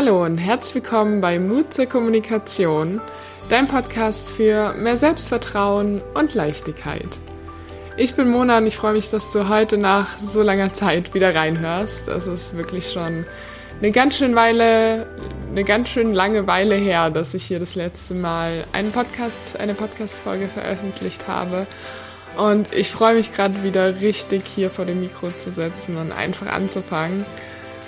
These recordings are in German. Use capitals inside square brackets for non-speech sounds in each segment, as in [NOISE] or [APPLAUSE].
Hallo und herzlich willkommen bei Mut zur Kommunikation, dein Podcast für mehr Selbstvertrauen und Leichtigkeit. Ich bin Mona und ich freue mich, dass du heute nach so langer Zeit wieder reinhörst. Es ist wirklich schon eine ganz schön Weile, eine ganz schön lange Weile her, dass ich hier das letzte Mal einen Podcast, eine Podcast-Folge veröffentlicht habe. Und ich freue mich gerade wieder richtig hier vor dem Mikro zu setzen und einfach anzufangen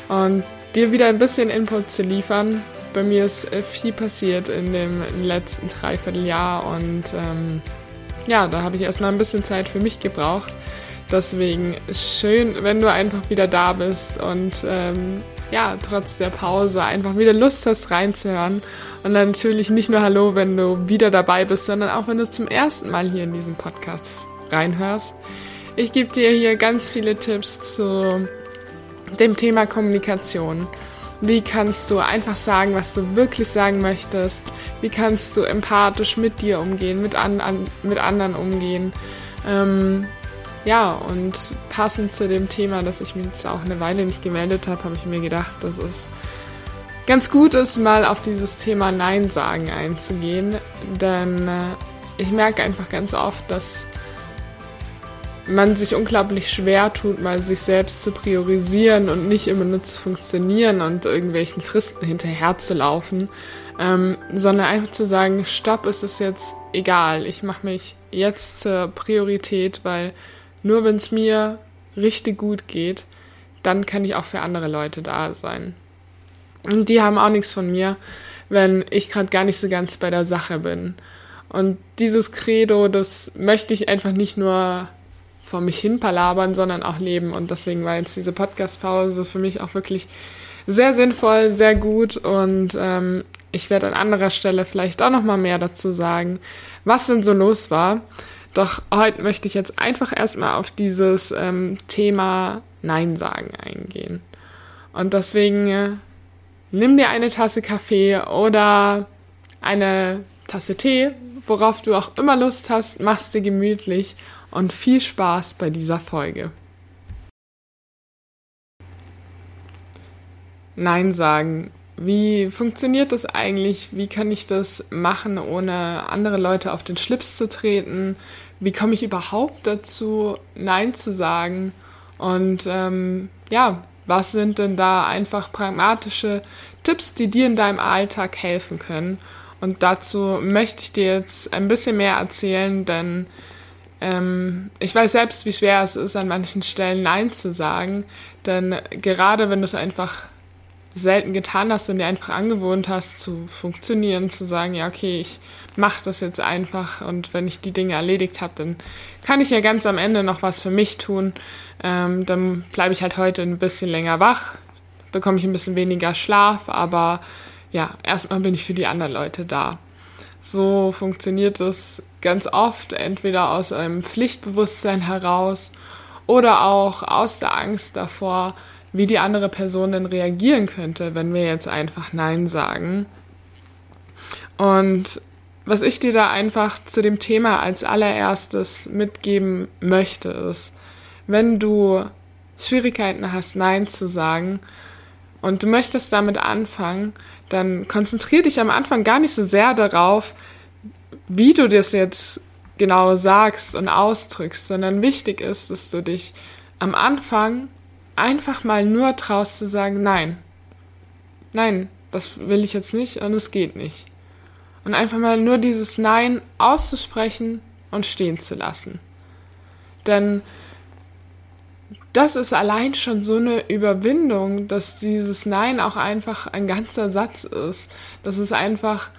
und dir wieder ein bisschen Input zu liefern. Bei mir ist äh, viel passiert in dem letzten Dreivierteljahr und ähm, ja, da habe ich erstmal ein bisschen Zeit für mich gebraucht. Deswegen schön, wenn du einfach wieder da bist und ähm, ja, trotz der Pause einfach wieder Lust hast reinzuhören. Und dann natürlich nicht nur Hallo, wenn du wieder dabei bist, sondern auch wenn du zum ersten Mal hier in diesen Podcast reinhörst. Ich gebe dir hier ganz viele Tipps zu dem Thema Kommunikation. Wie kannst du einfach sagen, was du wirklich sagen möchtest? Wie kannst du empathisch mit dir umgehen, mit, an, an, mit anderen umgehen? Ähm, ja, und passend zu dem Thema, dass ich mich jetzt auch eine Weile nicht gemeldet habe, habe ich mir gedacht, dass es ganz gut ist, mal auf dieses Thema Nein sagen einzugehen. Denn äh, ich merke einfach ganz oft, dass man sich unglaublich schwer tut, mal sich selbst zu priorisieren und nicht immer nur zu funktionieren und irgendwelchen Fristen hinterher zu laufen, ähm, sondern einfach zu sagen, stopp, es ist jetzt egal, ich mache mich jetzt zur Priorität, weil nur wenn es mir richtig gut geht, dann kann ich auch für andere Leute da sein. Und die haben auch nichts von mir, wenn ich gerade gar nicht so ganz bei der Sache bin. Und dieses Credo, das möchte ich einfach nicht nur vor mich hin palabern, sondern auch leben. Und deswegen war jetzt diese Podcast-Pause für mich auch wirklich sehr sinnvoll, sehr gut. Und ähm, ich werde an anderer Stelle vielleicht auch noch mal mehr dazu sagen, was denn so los war. Doch heute möchte ich jetzt einfach erstmal auf dieses ähm, Thema Nein sagen eingehen. Und deswegen äh, nimm dir eine Tasse Kaffee oder eine Tasse Tee, worauf du auch immer Lust hast, machst dir gemütlich und viel Spaß bei dieser Folge. Nein sagen. Wie funktioniert das eigentlich? Wie kann ich das machen, ohne andere Leute auf den Schlips zu treten? Wie komme ich überhaupt dazu, Nein zu sagen? Und ähm, ja, was sind denn da einfach pragmatische Tipps, die dir in deinem Alltag helfen können? Und dazu möchte ich dir jetzt ein bisschen mehr erzählen, denn ähm, ich weiß selbst, wie schwer es ist, an manchen Stellen Nein zu sagen. Denn gerade wenn du es einfach selten getan hast und dir einfach angewohnt hast zu funktionieren, zu sagen, ja, okay, ich mache das jetzt einfach und wenn ich die Dinge erledigt habe, dann kann ich ja ganz am Ende noch was für mich tun. Ähm, dann bleibe ich halt heute ein bisschen länger wach, bekomme ich ein bisschen weniger Schlaf, aber ja, erstmal bin ich für die anderen Leute da. So funktioniert es ganz oft, entweder aus einem Pflichtbewusstsein heraus oder auch aus der Angst davor, wie die andere Person denn reagieren könnte, wenn wir jetzt einfach Nein sagen. Und was ich dir da einfach zu dem Thema als allererstes mitgeben möchte, ist, wenn du Schwierigkeiten hast, Nein zu sagen und du möchtest damit anfangen, dann konzentriere dich am Anfang gar nicht so sehr darauf, wie du das jetzt genau sagst und ausdrückst, sondern wichtig ist, dass du dich am Anfang einfach mal nur traust zu sagen, nein, nein, das will ich jetzt nicht und es geht nicht. Und einfach mal nur dieses Nein auszusprechen und stehen zu lassen. Denn das ist allein schon so eine Überwindung, dass dieses Nein auch einfach ein ganzer Satz ist. Dass es einfach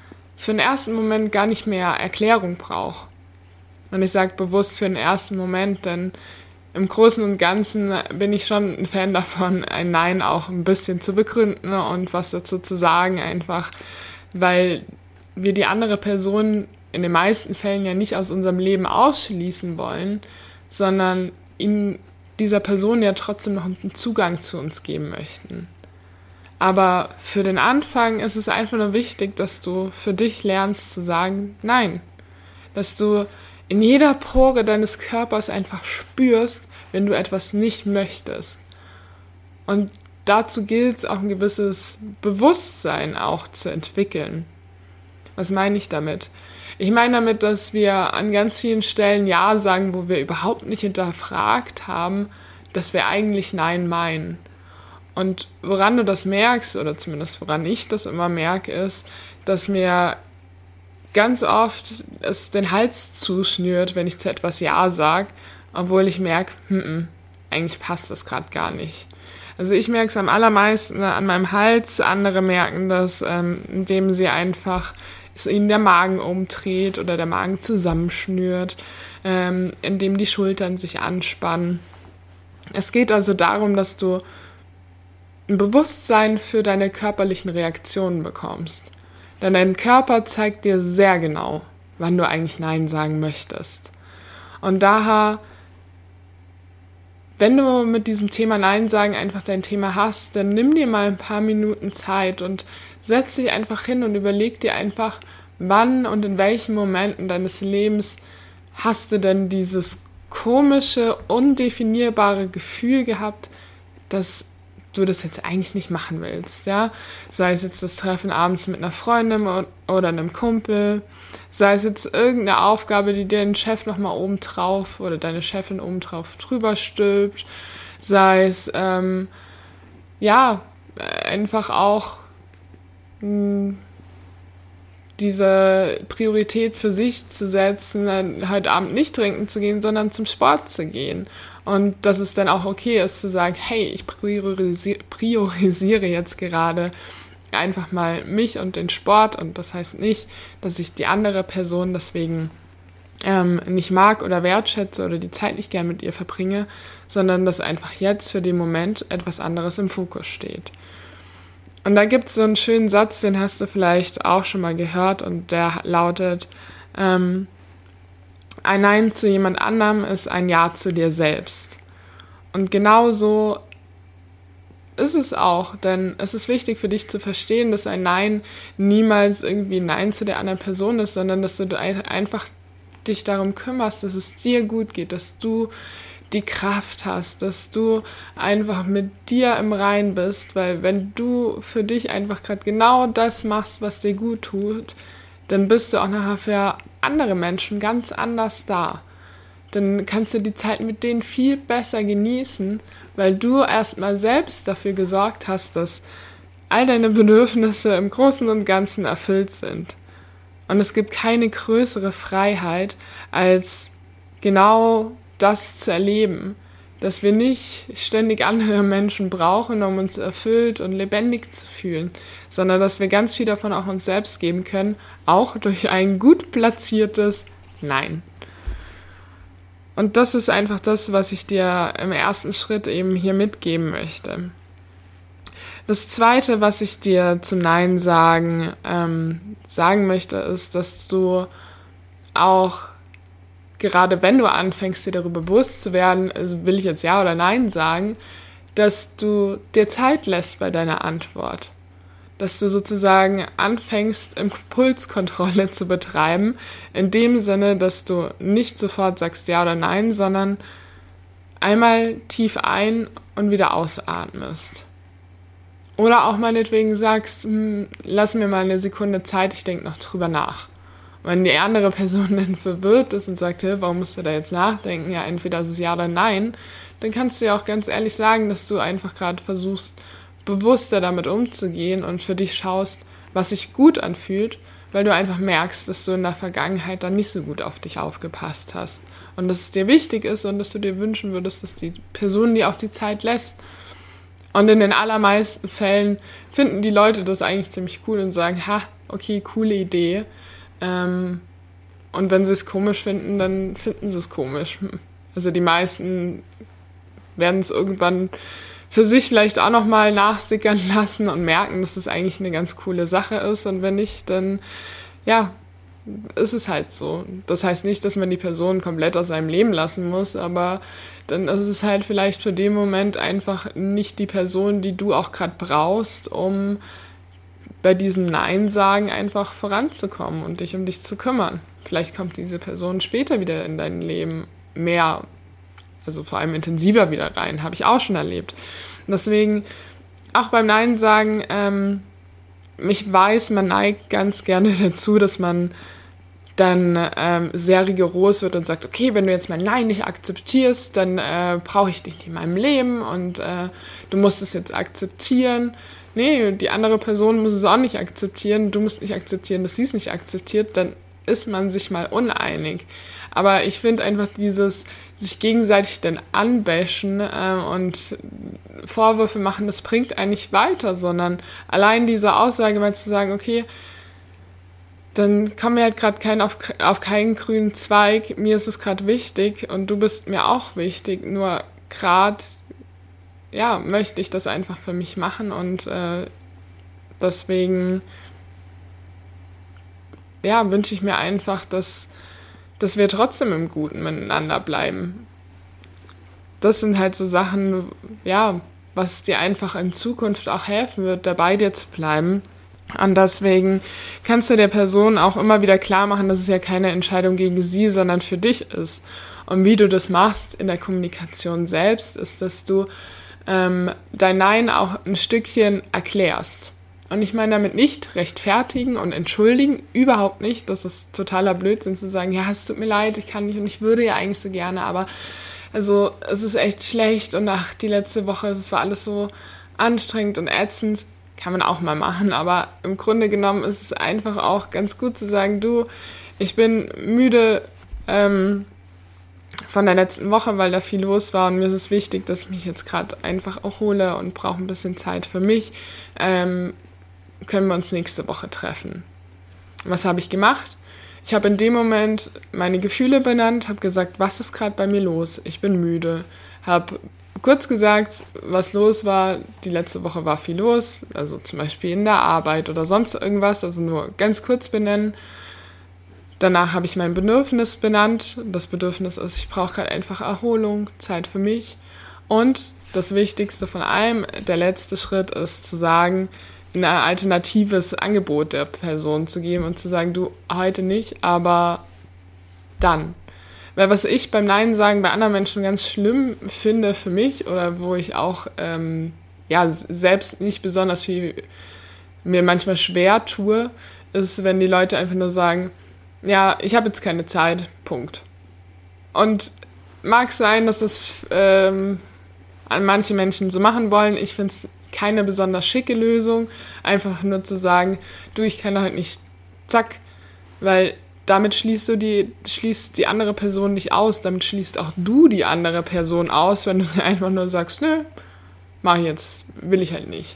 für den ersten Moment gar nicht mehr Erklärung braucht. Und ich sage bewusst für den ersten Moment, denn im Großen und Ganzen bin ich schon ein Fan davon, ein Nein auch ein bisschen zu begründen und was dazu zu sagen, einfach weil wir die andere Person in den meisten Fällen ja nicht aus unserem Leben ausschließen wollen, sondern ihnen dieser Person ja trotzdem noch einen Zugang zu uns geben möchten. Aber für den Anfang ist es einfach nur wichtig, dass du für dich lernst zu sagen, nein. Dass du in jeder Pore deines Körpers einfach spürst, wenn du etwas nicht möchtest. Und dazu gilt es auch ein gewisses Bewusstsein auch zu entwickeln. Was meine ich damit? Ich meine damit, dass wir an ganz vielen Stellen Ja sagen, wo wir überhaupt nicht hinterfragt haben, dass wir eigentlich Nein meinen. Und woran du das merkst, oder zumindest woran ich das immer merke, ist, dass mir ganz oft es den Hals zuschnürt, wenn ich zu etwas Ja sage, obwohl ich merke, hm, eigentlich passt das gerade gar nicht. Also ich merke es am allermeisten an meinem Hals, andere merken das, ähm, indem sie einfach es ihnen der Magen umdreht oder der Magen zusammenschnürt, ähm, indem die Schultern sich anspannen. Es geht also darum, dass du ein Bewusstsein für deine körperlichen Reaktionen bekommst. Denn dein Körper zeigt dir sehr genau, wann du eigentlich Nein sagen möchtest. Und daher, wenn du mit diesem Thema Nein sagen einfach dein Thema hast, dann nimm dir mal ein paar Minuten Zeit und setz dich einfach hin und überleg dir einfach, wann und in welchen Momenten deines Lebens hast du denn dieses komische, undefinierbare Gefühl gehabt, dass du das jetzt eigentlich nicht machen willst, ja? Sei es jetzt das Treffen abends mit einer Freundin oder einem Kumpel, sei es jetzt irgendeine Aufgabe, die dir ein Chef nochmal oben drauf oder deine Chefin oben drauf drüber stülpt, sei es, ähm, ja, einfach auch hm, diese Priorität für sich zu setzen, heute Abend nicht trinken zu gehen, sondern zum Sport zu gehen und dass es dann auch okay ist zu sagen, hey, ich priorisiere jetzt gerade einfach mal mich und den Sport. Und das heißt nicht, dass ich die andere Person deswegen ähm, nicht mag oder wertschätze oder die Zeit nicht gern mit ihr verbringe, sondern dass einfach jetzt für den Moment etwas anderes im Fokus steht. Und da gibt es so einen schönen Satz, den hast du vielleicht auch schon mal gehört und der lautet, ähm, ein Nein zu jemand anderem ist ein Ja zu dir selbst. Und genauso ist es auch, denn es ist wichtig für dich zu verstehen, dass ein Nein niemals irgendwie ein Nein zu der anderen Person ist, sondern dass du einfach dich darum kümmerst, dass es dir gut geht, dass du die Kraft hast, dass du einfach mit dir im Rein bist, weil wenn du für dich einfach gerade genau das machst, was dir gut tut, dann bist du auch nachher für andere Menschen ganz anders da. Dann kannst du die Zeit mit denen viel besser genießen, weil du erstmal selbst dafür gesorgt hast, dass all deine Bedürfnisse im Großen und Ganzen erfüllt sind. Und es gibt keine größere Freiheit, als genau das zu erleben, dass wir nicht ständig andere Menschen brauchen, um uns erfüllt und lebendig zu fühlen, sondern dass wir ganz viel davon auch uns selbst geben können, auch durch ein gut platziertes Nein. Und das ist einfach das, was ich dir im ersten Schritt eben hier mitgeben möchte. Das Zweite, was ich dir zum Nein sagen ähm, sagen möchte, ist, dass du auch gerade wenn du anfängst, dir darüber bewusst zu werden, also will ich jetzt Ja oder Nein sagen, dass du dir Zeit lässt bei deiner Antwort. Dass du sozusagen anfängst, Impulskontrolle zu betreiben, in dem Sinne, dass du nicht sofort sagst Ja oder Nein, sondern einmal tief ein und wieder ausatmest. Oder auch meinetwegen sagst, hm, lass mir mal eine Sekunde Zeit, ich denke noch drüber nach. Wenn die andere Person [LAUGHS] dann verwirrt ist und sagt, hey, warum musst du da jetzt nachdenken? Ja, entweder ist es ja oder nein, dann kannst du ja auch ganz ehrlich sagen, dass du einfach gerade versuchst, bewusster damit umzugehen und für dich schaust, was sich gut anfühlt, weil du einfach merkst, dass du in der Vergangenheit dann nicht so gut auf dich aufgepasst hast und dass es dir wichtig ist und dass du dir wünschen würdest, dass die Person dir auch die Zeit lässt. Und in den allermeisten Fällen finden die Leute das eigentlich ziemlich cool und sagen, ha, okay, coole Idee. Ähm, und wenn sie es komisch finden, dann finden sie es komisch. Also die meisten werden es irgendwann für sich vielleicht auch nochmal nachsickern [LAUGHS] lassen und merken, dass das eigentlich eine ganz coole Sache ist. Und wenn nicht, dann ja, ist es halt so. Das heißt nicht, dass man die Person komplett aus seinem Leben lassen muss, aber dann ist es halt vielleicht für den Moment einfach nicht die Person, die du auch gerade brauchst, um bei diesem Nein sagen einfach voranzukommen und dich um dich zu kümmern. Vielleicht kommt diese Person später wieder in dein Leben mehr, also vor allem intensiver wieder rein, habe ich auch schon erlebt. Deswegen auch beim Nein sagen, ähm, ich weiß, man neigt ganz gerne [LAUGHS] dazu, dass man dann ähm, sehr rigoros wird und sagt, okay, wenn du jetzt mein Nein nicht akzeptierst, dann äh, brauche ich dich nicht in meinem Leben und äh, du musst es jetzt akzeptieren. Nee, die andere Person muss es auch nicht akzeptieren, du musst nicht akzeptieren, dass sie es nicht akzeptiert, dann ist man sich mal uneinig. Aber ich finde einfach dieses sich gegenseitig dann anbashen äh, und Vorwürfe machen, das bringt eigentlich weiter, sondern allein diese Aussage mal zu sagen, okay, dann kommen wir halt gerade kein auf, auf keinen grünen Zweig. Mir ist es gerade wichtig und du bist mir auch wichtig. Nur gerade, ja, möchte ich das einfach für mich machen und äh, deswegen, ja, wünsche ich mir einfach, dass, dass wir trotzdem im Guten miteinander bleiben. Das sind halt so Sachen, ja, was dir einfach in Zukunft auch helfen wird, dabei dir zu bleiben und deswegen kannst du der Person auch immer wieder klar machen, dass es ja keine Entscheidung gegen sie, sondern für dich ist. Und wie du das machst in der Kommunikation selbst, ist, dass du ähm, dein Nein auch ein Stückchen erklärst. Und ich meine damit nicht rechtfertigen und entschuldigen, überhaupt nicht. Das ist totaler Blödsinn zu sagen, ja, es tut mir leid, ich kann nicht und ich würde ja eigentlich so gerne, aber also es ist echt schlecht und ach, die letzte Woche, es war alles so anstrengend und ätzend kann man auch mal machen, aber im Grunde genommen ist es einfach auch ganz gut zu sagen, du, ich bin müde ähm, von der letzten Woche, weil da viel los war und mir ist es wichtig, dass ich mich jetzt gerade einfach erhole und brauche ein bisschen Zeit für mich. Ähm, können wir uns nächste Woche treffen. Was habe ich gemacht? Ich habe in dem Moment meine Gefühle benannt, habe gesagt, was ist gerade bei mir los? Ich bin müde, habe kurz gesagt, was los war, die letzte Woche war viel los, also zum Beispiel in der Arbeit oder sonst irgendwas, also nur ganz kurz benennen. Danach habe ich mein Bedürfnis benannt. Das Bedürfnis ist, ich brauche gerade einfach Erholung, Zeit für mich. Und das Wichtigste von allem, der letzte Schritt ist zu sagen, ein alternatives Angebot der Person zu geben und zu sagen, du heute nicht, aber dann. Weil was ich beim Nein sagen bei anderen Menschen ganz schlimm finde für mich oder wo ich auch ähm, ja, selbst nicht besonders viel mir manchmal schwer tue, ist, wenn die Leute einfach nur sagen, ja, ich habe jetzt keine Zeit, Punkt. Und mag sein, dass das ähm, an manche Menschen so machen wollen. Ich finde es keine besonders schicke Lösung, einfach nur zu sagen, du, ich kann halt nicht, zack, weil damit schließt du die, schließt die andere Person nicht aus, damit schließt auch du die andere Person aus, wenn du sie [LAUGHS] einfach nur sagst, nö, mach ich jetzt, will ich halt nicht.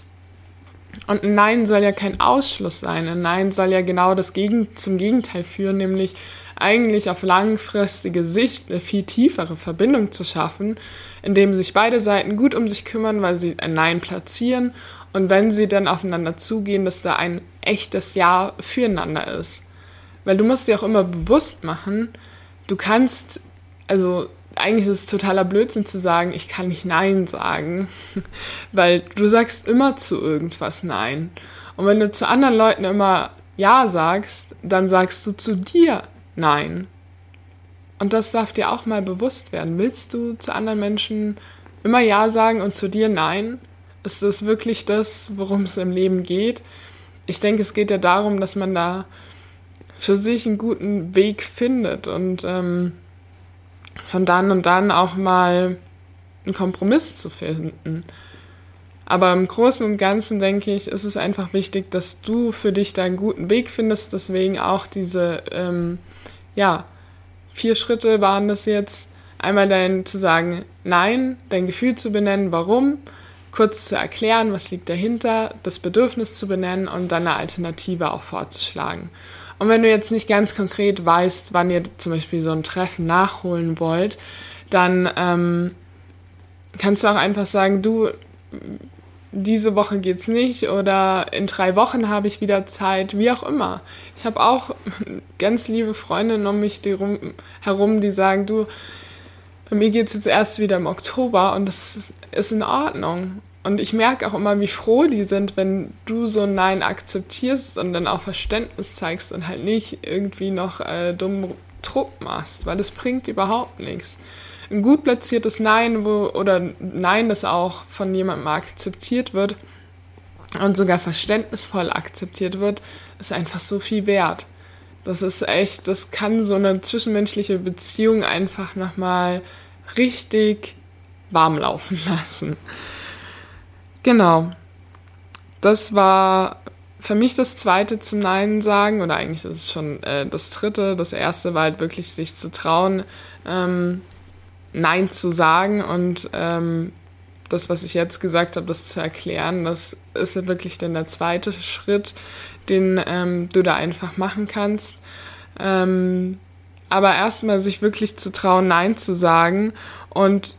Und ein Nein soll ja kein Ausschluss sein. Ein Nein soll ja genau das Gegen zum Gegenteil führen, nämlich eigentlich auf langfristige Sicht eine viel tiefere Verbindung zu schaffen, indem sich beide Seiten gut um sich kümmern, weil sie ein Nein platzieren und wenn sie dann aufeinander zugehen, dass da ein echtes Ja füreinander ist. Weil du musst dir auch immer bewusst machen, du kannst, also eigentlich ist es totaler Blödsinn zu sagen, ich kann nicht Nein sagen, [LAUGHS] weil du sagst immer zu irgendwas Nein. Und wenn du zu anderen Leuten immer Ja sagst, dann sagst du zu dir Nein. Und das darf dir auch mal bewusst werden. Willst du zu anderen Menschen immer Ja sagen und zu dir Nein? Ist das wirklich das, worum es im Leben geht? Ich denke, es geht ja darum, dass man da für sich einen guten Weg findet und ähm, von dann und dann auch mal einen Kompromiss zu finden. Aber im Großen und Ganzen denke ich, ist es einfach wichtig, dass du für dich deinen guten Weg findest. Deswegen auch diese, ähm, ja, vier Schritte waren das jetzt. Einmal dein zu sagen, nein, dein Gefühl zu benennen, warum, kurz zu erklären, was liegt dahinter, das Bedürfnis zu benennen und dann eine Alternative auch vorzuschlagen. Und wenn du jetzt nicht ganz konkret weißt, wann ihr zum Beispiel so ein Treffen nachholen wollt, dann ähm, kannst du auch einfach sagen, du, diese Woche geht's nicht oder in drei Wochen habe ich wieder Zeit, wie auch immer. Ich habe auch [LAUGHS] ganz liebe Freundinnen um mich herum, die sagen, du, bei mir geht es jetzt erst wieder im Oktober und das ist in Ordnung. Und ich merke auch immer, wie froh die sind, wenn du so ein Nein akzeptierst und dann auch Verständnis zeigst und halt nicht irgendwie noch äh, dumm Druck machst, weil das bringt überhaupt nichts. Ein gut platziertes Nein, wo, oder Nein, das auch von jemandem akzeptiert wird, und sogar verständnisvoll akzeptiert wird, ist einfach so viel wert. Das ist echt, das kann so eine zwischenmenschliche Beziehung einfach nochmal richtig warm laufen [LAUGHS] lassen. Genau. Das war für mich das zweite zum Nein sagen, oder eigentlich ist es schon äh, das dritte. Das erste war halt wirklich, sich zu trauen, ähm, Nein zu sagen und ähm, das, was ich jetzt gesagt habe, das zu erklären, das ist ja wirklich dann der zweite Schritt, den ähm, du da einfach machen kannst. Ähm, aber erstmal sich wirklich zu trauen, Nein zu sagen. Und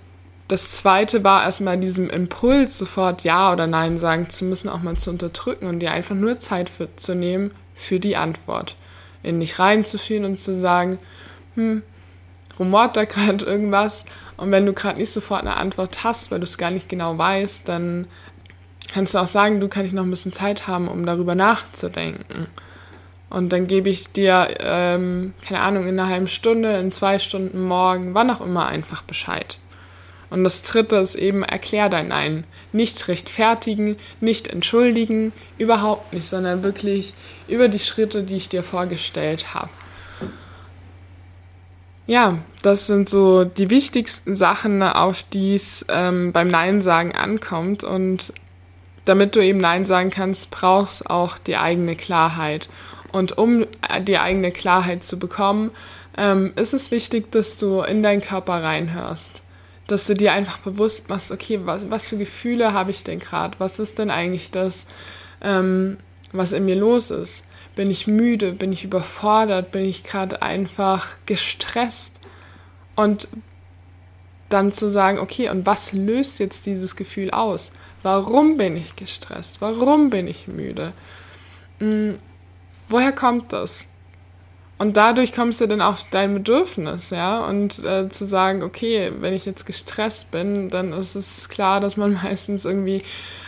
das zweite war erstmal diesem Impuls, sofort Ja oder Nein sagen zu müssen, auch mal zu unterdrücken und dir einfach nur Zeit für, zu nehmen für die Antwort. In dich reinzufühlen und zu sagen, hm, rumort da [LAUGHS] gerade irgendwas. Und wenn du gerade nicht sofort eine Antwort hast, weil du es gar nicht genau weißt, dann kannst du auch sagen, du kannst noch ein bisschen Zeit haben, um darüber nachzudenken. Und dann gebe ich dir, ähm, keine Ahnung, in einer halben Stunde, in zwei Stunden morgen, wann auch immer einfach Bescheid. Und das dritte ist eben, erklär dein Nein. Nicht rechtfertigen, nicht entschuldigen, überhaupt nicht, sondern wirklich über die Schritte, die ich dir vorgestellt habe. Ja, das sind so die wichtigsten Sachen, auf die es ähm, beim Nein sagen ankommt. Und damit du eben Nein sagen kannst, brauchst auch die eigene Klarheit. Und um die eigene Klarheit zu bekommen, ähm, ist es wichtig, dass du in deinen Körper reinhörst. Dass du dir einfach bewusst machst, okay, was, was für Gefühle habe ich denn gerade? Was ist denn eigentlich das, ähm, was in mir los ist? Bin ich müde? Bin ich überfordert? Bin ich gerade einfach gestresst? Und dann zu sagen, okay, und was löst jetzt dieses Gefühl aus? Warum bin ich gestresst? Warum bin ich müde? Hm, woher kommt das? Und dadurch kommst du dann auf dein Bedürfnis, ja, und äh, zu sagen, okay, wenn ich jetzt gestresst bin, dann ist es klar, dass man [LAUGHS] meistens irgendwie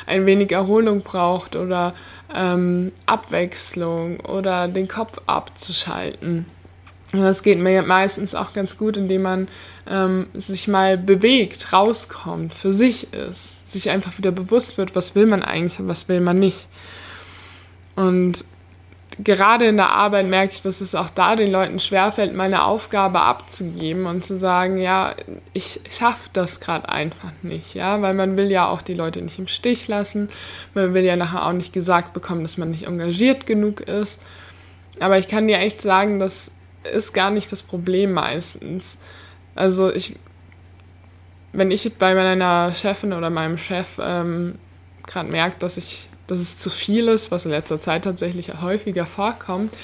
ein wenig Erholung braucht oder ähm, Abwechslung oder den Kopf abzuschalten. Und das geht mir meistens auch ganz gut, indem man ähm, sich mal bewegt, rauskommt, für sich ist, sich einfach wieder bewusst wird, was will man eigentlich und was will man nicht. Und gerade in der Arbeit merke ich, dass es auch da den Leuten schwerfällt, meine Aufgabe abzugeben und zu sagen, ja, ich schaffe das gerade einfach nicht, ja, weil man will ja auch die Leute nicht im Stich lassen, man will ja nachher auch nicht gesagt bekommen, dass man nicht engagiert genug ist. Aber ich kann dir echt sagen, das ist gar nicht das Problem meistens. Also ich, wenn ich bei meiner Chefin oder meinem Chef ähm, gerade merke, dass ich dass es zu viel ist, was in letzter Zeit tatsächlich häufiger vorkommt,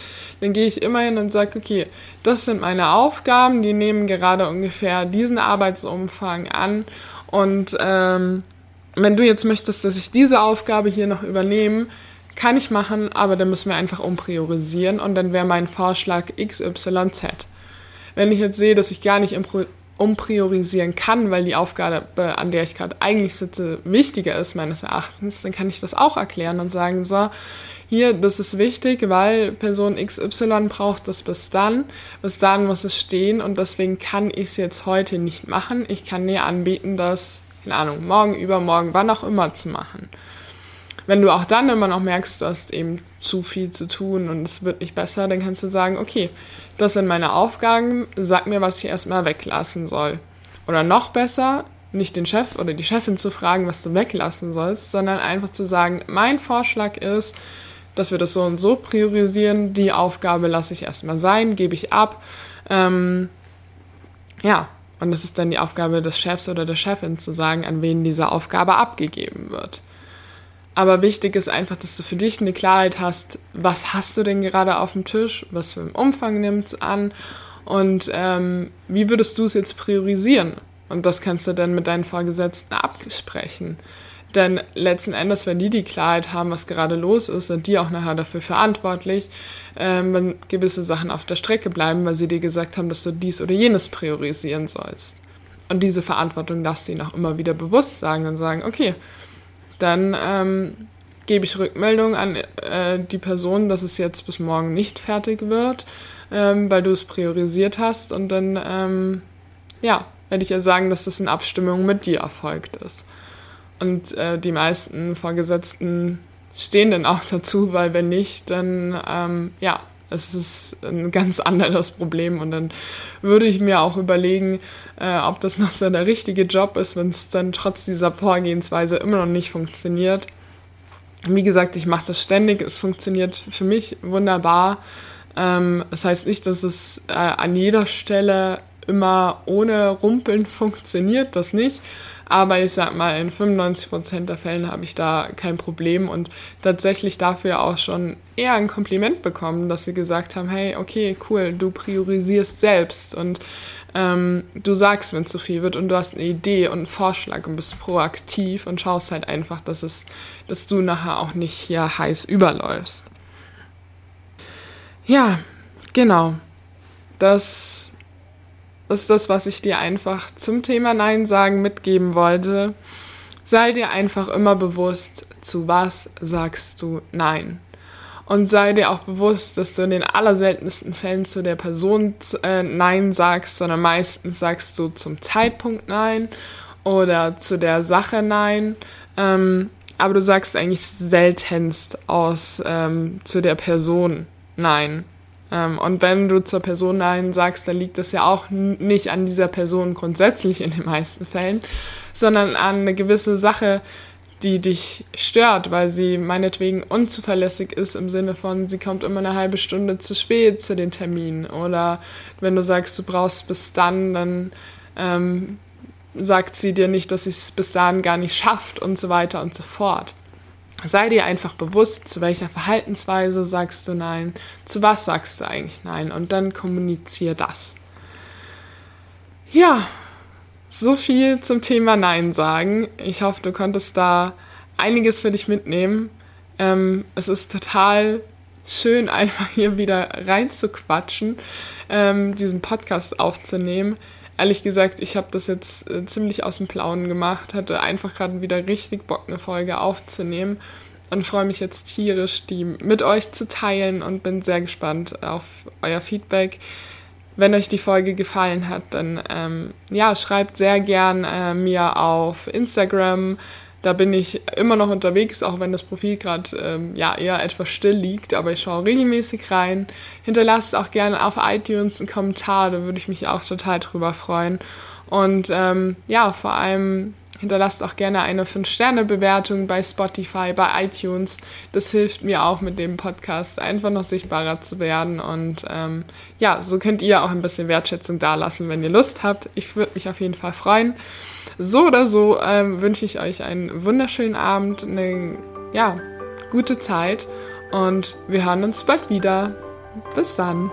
dann gehe ich immer hin und sage, okay, das sind meine Aufgaben, die nehmen gerade ungefähr diesen Arbeitsumfang an und ähm, wenn du jetzt möchtest, dass ich diese Aufgabe hier noch übernehme, kann ich machen, aber dann müssen wir einfach umpriorisieren und dann wäre mein Vorschlag XYZ. Wenn ich jetzt sehe, dass ich gar nicht umpriorisieren kann, weil die Aufgabe, an der ich gerade eigentlich sitze, wichtiger ist meines Erachtens, dann kann ich das auch erklären und sagen, so, hier, das ist wichtig, weil Person XY braucht das bis dann, bis dann muss es stehen und deswegen kann ich es jetzt heute nicht machen. Ich kann dir anbieten, das, keine Ahnung, morgen, übermorgen, wann auch immer zu machen. Wenn du auch dann immer noch merkst, du hast eben zu viel zu tun und es wird nicht besser, dann kannst du sagen, okay, das sind meine Aufgaben, sag mir, was ich erstmal weglassen soll. Oder noch besser, nicht den Chef oder die Chefin zu fragen, was du weglassen sollst, sondern einfach zu sagen, mein Vorschlag ist, dass wir das so und so priorisieren, die Aufgabe lasse ich erstmal sein, gebe ich ab. Ähm, ja, und das ist dann die Aufgabe des Chefs oder der Chefin zu sagen, an wen diese Aufgabe abgegeben wird. Aber wichtig ist einfach, dass du für dich eine Klarheit hast, was hast du denn gerade auf dem Tisch, was für einen Umfang nimmt es an und ähm, wie würdest du es jetzt priorisieren? Und das kannst du dann mit deinen Vorgesetzten absprechen. Denn letzten Endes, wenn die die Klarheit haben, was gerade los ist, sind die auch nachher dafür verantwortlich, ähm, wenn gewisse Sachen auf der Strecke bleiben, weil sie dir gesagt haben, dass du dies oder jenes priorisieren sollst. Und diese Verantwortung darfst du ihnen auch immer wieder bewusst sagen und sagen, okay, dann ähm, gebe ich Rückmeldung an äh, die Person, dass es jetzt bis morgen nicht fertig wird, ähm, weil du es priorisiert hast. Und dann, ähm, ja, werde ich ja sagen, dass das in Abstimmung mit dir erfolgt ist. Und äh, die meisten Vorgesetzten stehen dann auch [LAUGHS] dazu, weil wenn nicht, dann ähm, ja, es ist ein ganz anderes Problem und dann würde ich mir auch überlegen, äh, ob das noch so der richtige Job ist, wenn es dann trotz dieser Vorgehensweise immer noch nicht funktioniert. Wie gesagt, ich mache das ständig, es funktioniert für mich wunderbar. Ähm, das heißt nicht, dass es äh, an jeder Stelle immer ohne Rumpeln [LAUGHS] funktioniert, das nicht. Aber ich sag mal, in 95% der Fällen habe ich da kein Problem und tatsächlich dafür auch schon eher ein Kompliment bekommen, dass sie gesagt haben, hey, okay, cool, du priorisierst selbst und ähm, du sagst, wenn es zu viel wird und du hast eine Idee und einen Vorschlag und bist proaktiv und schaust halt einfach, dass es, dass du nachher auch nicht hier heiß überläufst. Ja, genau. Das ist das, was ich dir einfach zum Thema Nein sagen mitgeben wollte. Sei dir einfach immer bewusst, zu was sagst du Nein. Und sei dir auch bewusst, dass du in den allerseltensten Fällen zu der Person äh, Nein sagst, sondern meistens sagst du zum Zeitpunkt Nein oder zu der Sache Nein. Ähm, aber du sagst eigentlich seltenst aus ähm, zu der Person Nein. Ähm, und wenn du zur Person Nein sagst, dann liegt das ja auch nicht an dieser Person grundsätzlich in den meisten Fällen, sondern an eine gewisse Sache, die dich stört, weil sie meinetwegen unzuverlässig ist im Sinne von, sie kommt immer eine halbe Stunde zu spät zu den Terminen. Oder wenn du sagst, du brauchst bis dann, dann ähm, sagt sie dir nicht, dass sie es bis dahin gar nicht schafft und so weiter und so fort. Sei dir einfach bewusst, zu welcher Verhaltensweise sagst du Nein, zu was sagst du eigentlich Nein und dann kommuniziere das. Ja, so viel zum Thema Nein sagen. Ich hoffe, du konntest da einiges für dich mitnehmen. Ähm, es ist total schön, [LAUGHS] einfach hier wieder reinzuquatschen, ähm, diesen Podcast aufzunehmen ehrlich gesagt, ich habe das jetzt äh, ziemlich aus dem Plauen gemacht, hatte einfach gerade wieder richtig Bock, eine Folge aufzunehmen und freue mich jetzt tierisch, die mit euch zu teilen und bin sehr gespannt auf euer Feedback. Wenn euch die Folge gefallen hat, dann ähm, ja, schreibt sehr gern äh, mir auf Instagram, da bin ich immer noch unterwegs, auch wenn das Profil gerade ähm, ja, eher etwas still liegt, aber ich schaue regelmäßig rein. Hinterlasst auch gerne auf iTunes einen Kommentar, da würde ich mich auch total drüber freuen. Und ähm, ja, vor allem hinterlasst auch gerne eine 5-Sterne-Bewertung bei Spotify, bei iTunes. Das hilft mir auch mit dem Podcast einfach noch sichtbarer zu werden. Und ähm, ja, so könnt ihr auch ein bisschen Wertschätzung dalassen, wenn ihr Lust habt. Ich würde mich auf jeden Fall freuen. So oder so ähm, wünsche ich euch einen wunderschönen Abend, eine ja, gute Zeit und wir hören uns bald wieder. Bis dann.